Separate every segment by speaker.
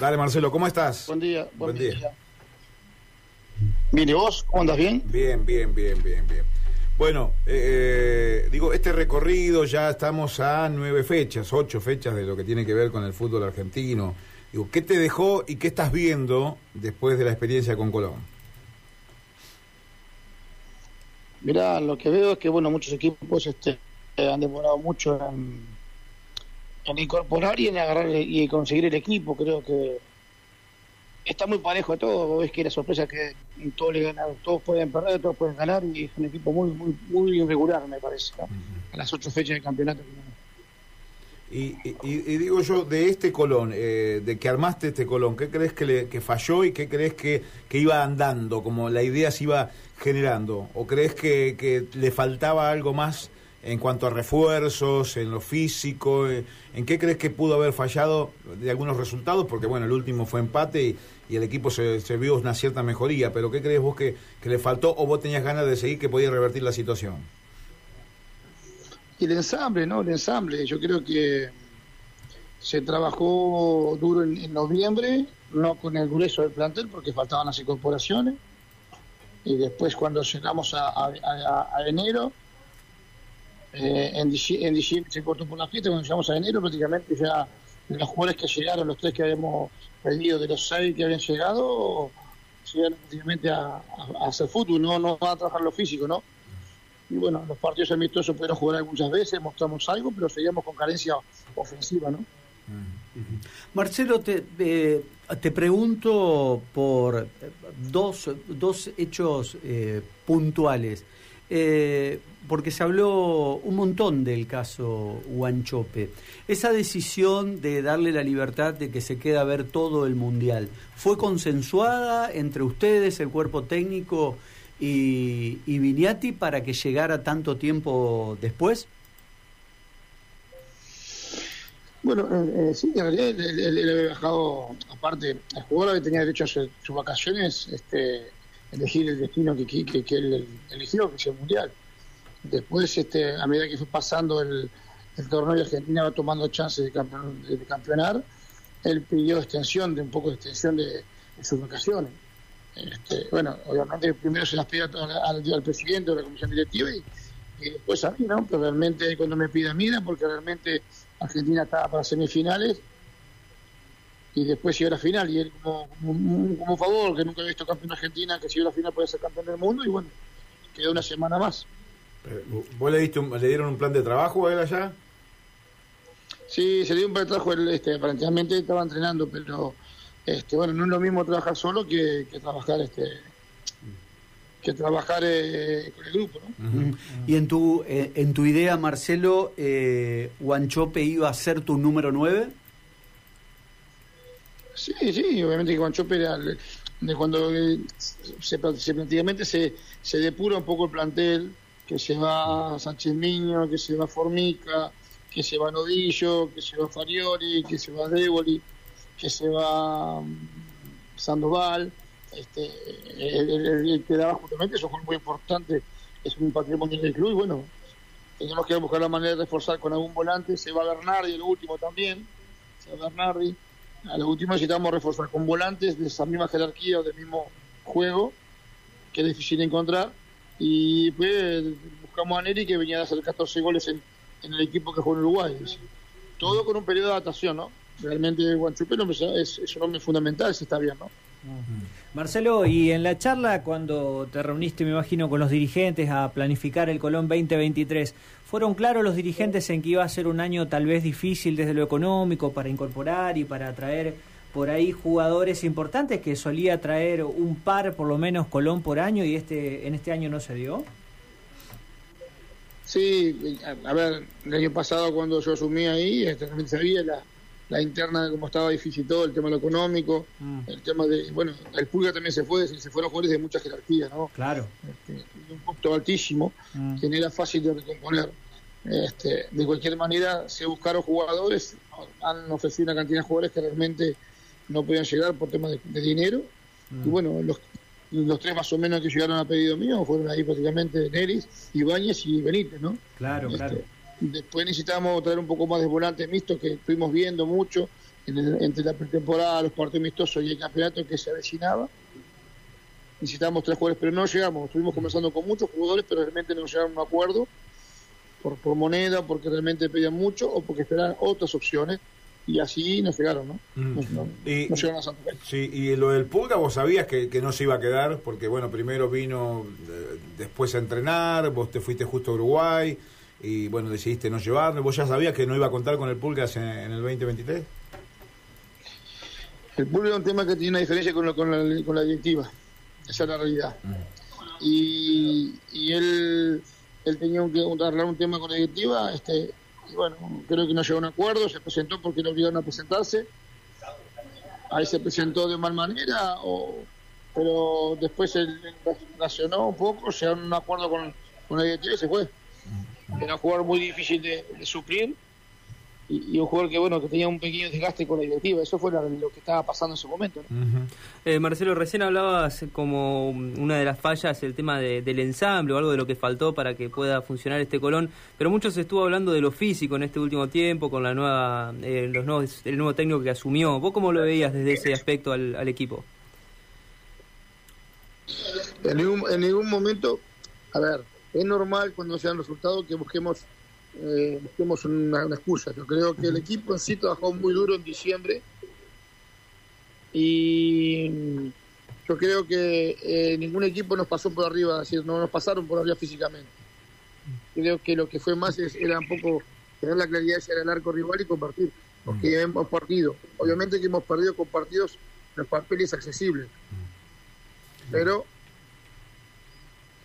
Speaker 1: Dale, Marcelo, ¿cómo estás?
Speaker 2: Buen día, buen, día. Bien, vos? ¿Cómo andas? ¿Bien?
Speaker 1: Bien, bien, bien, bien, bien. Bueno, eh, digo, este recorrido ya estamos a nueve fechas, ocho fechas de lo que tiene que ver con el fútbol argentino. Digo, ¿qué te dejó y qué estás viendo después de la experiencia con Colón?
Speaker 2: Mirá, lo que veo es que, bueno, muchos equipos este, han demorado mucho en, incorporar y en agarrar y conseguir el equipo. Creo que está muy parejo todo. Ves que la sorpresa que todos le ganan, todos pueden perder, todos pueden ganar y es un equipo muy muy muy irregular, me parece, a las ocho fechas del campeonato.
Speaker 1: Y, y, digo yo, de este Colón, eh, de que armaste este Colón, ¿qué crees que, le, que falló y qué crees que, que, iba andando, como la idea se iba generando? ¿O crees que, que le faltaba algo más en cuanto a refuerzos, en lo físico? Eh, ¿En qué crees que pudo haber fallado de algunos resultados? Porque bueno, el último fue empate y, el equipo se, vio una cierta mejoría, pero ¿qué crees vos que, que le faltó o vos tenías ganas de seguir que podía revertir la situación?
Speaker 2: Y el ensamble, ¿no? El ensamble. Yo creo que se trabajó duro en, noviembre, no con el grueso del plantel porque faltaban las incorporaciones. Y después cuando llegamos a, enero, eh, en, diciembre se cortó por la fiesta, cuando llegamos a enero prácticamente ya los jugadores que llegaron, los tres que habíamos pedido de los seis que habían llegado, llegaron prácticamente a, hacer fútbol, no, no a trabajar lo físico, ¿no? y bueno, los partidos amistosos pudieron jugar algunas veces, mostramos algo, pero seguíamos con carencia ofensiva, ¿no?
Speaker 3: Marcelo, te, eh, te pregunto por dos, dos hechos eh, puntuales, eh, porque se habló un montón del caso Huanchope. Esa decisión de darle la libertad de que se quede a ver todo el Mundial, ¿fue consensuada entre ustedes, el cuerpo técnico y, y Viniati para que llegara tanto tiempo después?
Speaker 2: Bueno, eh, eh sí, en realidad él, había viajado, aparte, el jugador había tenido derecho a sus vacaciones, este, elegir el destino que, que, que él eligió, que es el Mundial. Después, este, a medida que fue pasando el, torneo y Argentina va tomando chances de, de, campeonar, él pidió extensión, de un poco de extensión de sus vacaciones. Este, bueno, obviamente primero se las pide al, al, presidente a la comisión directiva y, después a mí, ¿no? Pero realmente cuando me pide a porque realmente Argentina estaba para semifinales y después llegó a la final y él como, como, favor, que nunca había visto campeón de Argentina, que si llegó a la final puede ser campeón del mundo y bueno, quedó una semana más.
Speaker 1: ¿Vos le, diste le dieron un plan de trabajo a él allá?
Speaker 2: Sí, se le dio un plan de trabajo, él, este, aparentemente estaba entrenando, pero este, bueno, no es lo mismo trabajar solo que, trabajar este que trabajar eh, con el grupo, ¿no?
Speaker 3: Y en tu eh, en tu idea, Marcelo, eh, Guanchope iba a ser tu número 9?
Speaker 2: Sí, sí, obviamente que Guanchope era de cuando eh, se, prácticamente se, se depura un poco el plantel, que se va Sánchez Miño, que se va Formica, que se va Nodillo, que se va Farioli, que se va Déboli que se va mm, Sandoval, este, el, que daba justamente, eso fue muy importante, es un patrimonio del club y bueno, tenemos que buscar la manera de reforzar con algún volante, se va Bernardi, el último también, se va Bernardi, a lo último necesitamos reforzar con volantes de esa misma jerarquía o del mismo juego, que es difícil encontrar, y pues buscamos a Neri que venía a hacer 14 goles en, en el equipo que juega en Uruguay. Todo con un periodo de adaptación, ¿no? realmente Guanchupelo es, es un hombre fundamental, si está bien, ¿no?
Speaker 4: Marcelo, y en la charla cuando te reuniste, me imagino, con los dirigentes a planificar el Colón 2023, ¿fueron claros los dirigentes en que iba a ser un año tal vez difícil desde lo económico para incorporar y para atraer por ahí jugadores importantes que solía traer un par por lo menos Colón por año y este en este año no se dio?
Speaker 2: Sí, a, ver, el año pasado cuando yo asumí ahí, este, también sabía la, la interna como estaba difícil todo, el tema de lo económico, mm. el tema de, bueno, el Pulga también se fue, se fueron jugadores de mucha jerarquía, ¿no?
Speaker 3: Claro.
Speaker 2: Este, un costo altísimo, mm. que no era fácil de recomponer. Este, de cualquier manera, se buscaron jugadores, han ofrecido una cantidad de jugadores que realmente no podían llegar por temas de, dinero. Mm. Y bueno, los, los tres más o menos que llegaron a pedido mío fueron ahí prácticamente Neris, Ibáñez y Benítez, ¿no?
Speaker 3: Claro,
Speaker 2: este,
Speaker 3: claro.
Speaker 2: Después necesitábamos traer un poco más de volantes mixtos que estuvimos viendo mucho entre la pretemporada, los partidos amistosos y el campeonato que se avecinaba. Necesitábamos tres jugadores, pero no llegamos. Estuvimos conversando con muchos jugadores, pero realmente no llegaron a un acuerdo por, por moneda, porque realmente pedían mucho o porque esperaban otras opciones y así nos llegaron, ¿no?
Speaker 1: Mm.
Speaker 2: No, no-
Speaker 1: Y-
Speaker 2: no llegaron a Santa Fe.
Speaker 1: Sí, y lo del Pulga vos sabías que, que no se iba a quedar, porque bueno, primero vino eh, después a entrenar, vos te fuiste justo a Uruguay y bueno, decidiste no llevarlo. ¿Vos ya sabías que no iba a contar con el Pulgas en, en el 2023?
Speaker 2: El público es un tema que tiene una diferencia con, lo- con, la, con la directiva. Esa es la realidad. Y, y él, él tenía que un- arreglar un tema con la directiva. Este, y bueno, creo que no llegó a un acuerdo. Se presentó porque lo obligaron a presentarse. Ahí se presentó de mal manera, o, pero después él racionó un poco, llegaron a un acuerdo con, con la directiva y se fue. Era un jugador muy difícil de, de suplir y, y un jugador que bueno que tenía un pequeño desgaste con la directiva eso fue la- lo que estaba pasando en ese momento ¿no?
Speaker 5: Eh, Marcelo, recién hablabas como una de las fallas el tema de- del ensamble o algo de lo que faltó para que pueda funcionar este Colón, pero mucho se estuvo hablando de lo físico en este último tiempo con la nueva, eh, los nuevos, el nuevo técnico que asumió. ¿Vos cómo lo veías desde ese aspecto al, al equipo?
Speaker 2: en ningún, en ningún momento a ver es normal cuando se dan resultados que busquemos eh, busquemos una, una excusa. Yo creo que el equipo en sí trabajó muy duro en diciembre y yo creo que eh, ningún equipo nos pasó por arriba es decir no nos pasaron por arriba físicamente. Creo que lo que fue más es- era un poco tener la claridad de llegar al arco rival y compartir porque hemos partido. Obviamente que hemos perdido con partidos los papeles accesibles. Pero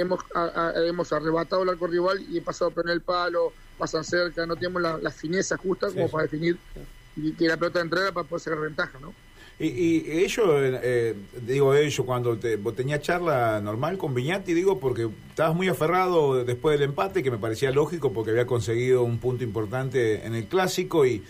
Speaker 2: hemos a- a- hemos arrebatado el arco rival y he pasado a poner el palo, pasan cerca, no tenemos la, la fineza justa como
Speaker 1: Sí,
Speaker 2: para definir y que la pelota entrara para poder sacar ventaja, ¿no?
Speaker 1: Y, y ellos, eh, digo ellos, cuando te, vos tenías charla normal con Viñati, digo, porque estabas muy aferrado después del empate, que me parecía lógico porque había conseguido un punto importante en el clásico y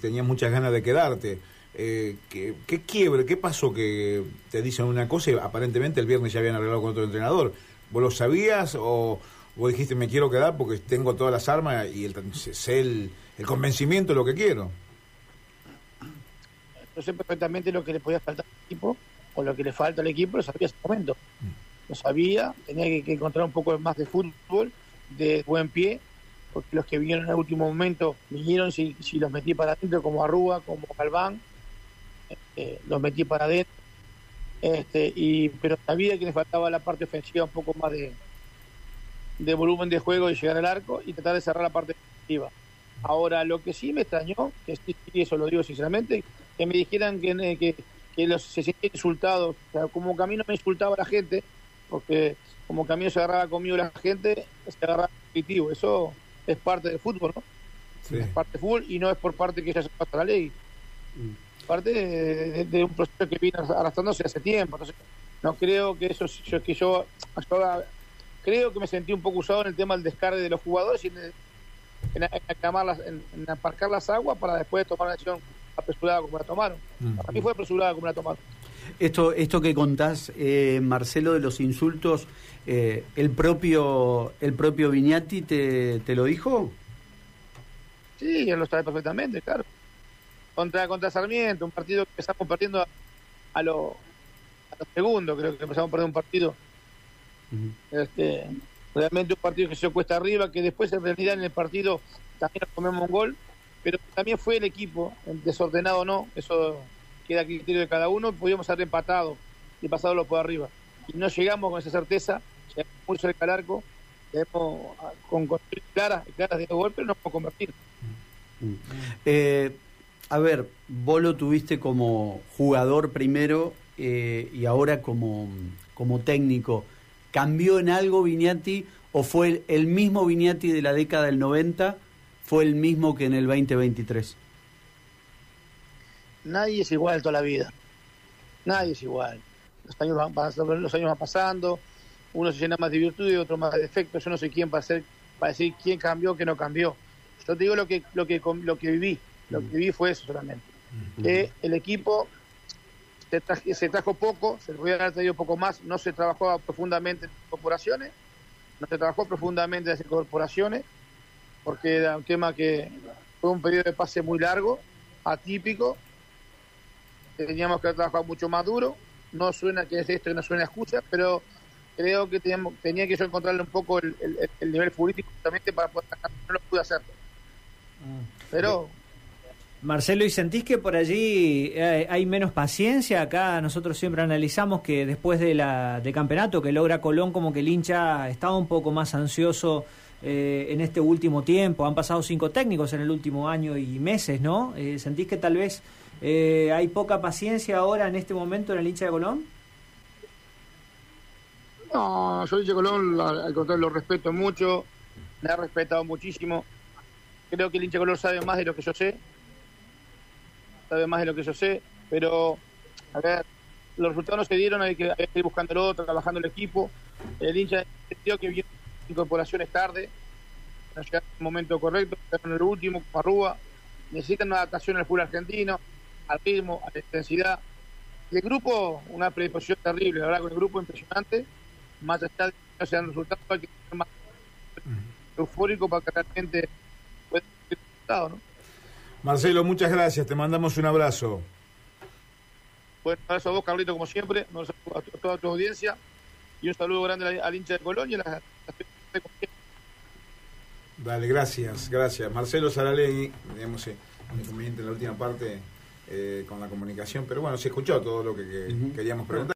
Speaker 1: tenías muchas ganas de quedarte. Eh, ¿qué, ¿Qué quiebre? ¿Qué pasó que te dicen una cosa y aparentemente el viernes ya habían arreglado con otro entrenador? ¿Vos lo sabías o vos dijiste me quiero quedar porque tengo todas las armas y el, sé el, el convencimiento de lo que quiero?
Speaker 2: Yo sé perfectamente lo que le podía faltar al equipo o lo que le falta al equipo, lo sabía en ese momento. Lo sabía, tenía que, que encontrar un poco más de fútbol, de buen pie, porque los que vinieron en el último momento vinieron si, si los metí para adentro, como Arrúa, como Galván, eh, los metí para adentro. Este, y, pero sabía que le faltaba la parte ofensiva un poco más de, de volumen de juego y llegar al arco y tratar de cerrar la parte defensiva. Ahora, lo que sí me extrañó, que sí, eso lo digo sinceramente, que me dijeran que, eh, que, que los, se sentían insultados. O sea, como Camino me insultaba la gente, porque como Camino se agarraba conmigo la gente, se agarraba positivo. Eso es parte del fútbol, ¿no?
Speaker 1: Sí.
Speaker 2: Es parte del fútbol y no es por parte que ya se pasa la ley. Parte de, de- de un proceso que viene arrastrándose hace tiempo. Entonces, no creo que eso, yo, que yo, yo creo que me sentí un poco usado en el tema del descargue de los jugadores y en, en, en las- en- en aparcar las aguas para después tomar una decisión apresurada como la tomaron.
Speaker 1: Mm.
Speaker 2: Para mí fue apresurada como la tomaron.
Speaker 3: Esto, esto que contás, eh, Marcelo, de los insultos, eh, el propio el propio Viñati te, te lo dijo.
Speaker 2: Sí, él lo sabe perfectamente, claro. Contra, contra Sarmiento, un partido que empezamos perdiendo a, a lo, a lo segundo, creo que empezamos a perder un partido. Este, realmente un partido que se cuesta arriba, que después en realidad en el partido también nos comemos un gol, pero también fue el equipo, desordenado o no, eso queda a criterio de cada uno, podíamos haber empatado y pasado por arriba. Y no llegamos con esa certeza, llegamos muy cerca al arco, llegamos con, con claras, claras de gol, pero no podemos convertir.
Speaker 3: Eh, a ver, vos lo tuviste como jugador primero eh, y ahora como, como técnico. ¿Cambió en algo Viñati o fue el, mismo Viñati de la década del 90? ¿Fue el mismo que en el 2023?
Speaker 2: nadie es igual toda la vida. Nadie es igual. Los años van, pasando- los años van pasando, uno se llena más de virtud y otro más de defectos. Yo no sé quién para, ser, para decir quién cambió, quién no cambió. Yo te digo lo que, lo que, lo que viví. Lo que viví fue eso solamente. Que el equipo se, traje- se trajo poco, se podía haber traído poco más, no se trabajó profundamente en las corporaciones, no se trabajó profundamente en las corporaciones, porque era un tema que fue un periodo de pase muy largo, atípico, teníamos que trabajar mucho más duro. No suena que es esto y no suena excusa, pero creo que teníamos, tenía que yo encontrarle un poco el, el, el nivel político justamente para poder no lo pude hacer. Pero
Speaker 4: Marcelo, ¿y sentís que por allí eh, hay menos paciencia? Acá nosotros siempre analizamos que después de la de campeonato que logra Colón, como que el hincha estaba un poco más ansioso eh, en este último tiempo. Han pasado cinco técnicos en el último año y meses, ¿no? Eh, ¿Sentís que tal vez hay poca paciencia ahora en este momento en el hincha de Colón?
Speaker 2: No, yo el hincha de Colón, al contrario, lo respeto mucho, me ha respetado muchísimo. Creo que el hincha de Colón sabe más de lo que yo sé sabe más de lo que yo sé, pero a ver, los resultados no se dieron, hay que, hay que ir buscándolo, trabajando el equipo. El hincha entendió que viene incorporaciones tarde, no llegar en el momento correcto, en el último, como Arrúa, necesitan una adaptación al fútbol argentino, al ritmo, a la intensidad. Y el grupo, una predisposición terrible, la verdad, con el grupo impresionante, más allá de que no se dan resultados, hay que ser más eufórico para que realmente pueda ser resultado, ¿no?
Speaker 1: Marcelo, muchas gracias, te mandamos un abrazo.
Speaker 2: Bueno, un abrazo a vos, Carlito, como siempre, un a toda tu audiencia y un saludo grande al hincha de Colonia. La,
Speaker 1: Dale, gracias, gracias. Marcelo Saralegui, digamos, eh, inconveniente en la última parte eh, con la comunicación, pero bueno, se escuchó todo lo que, que uh -huh. queríamos preguntar.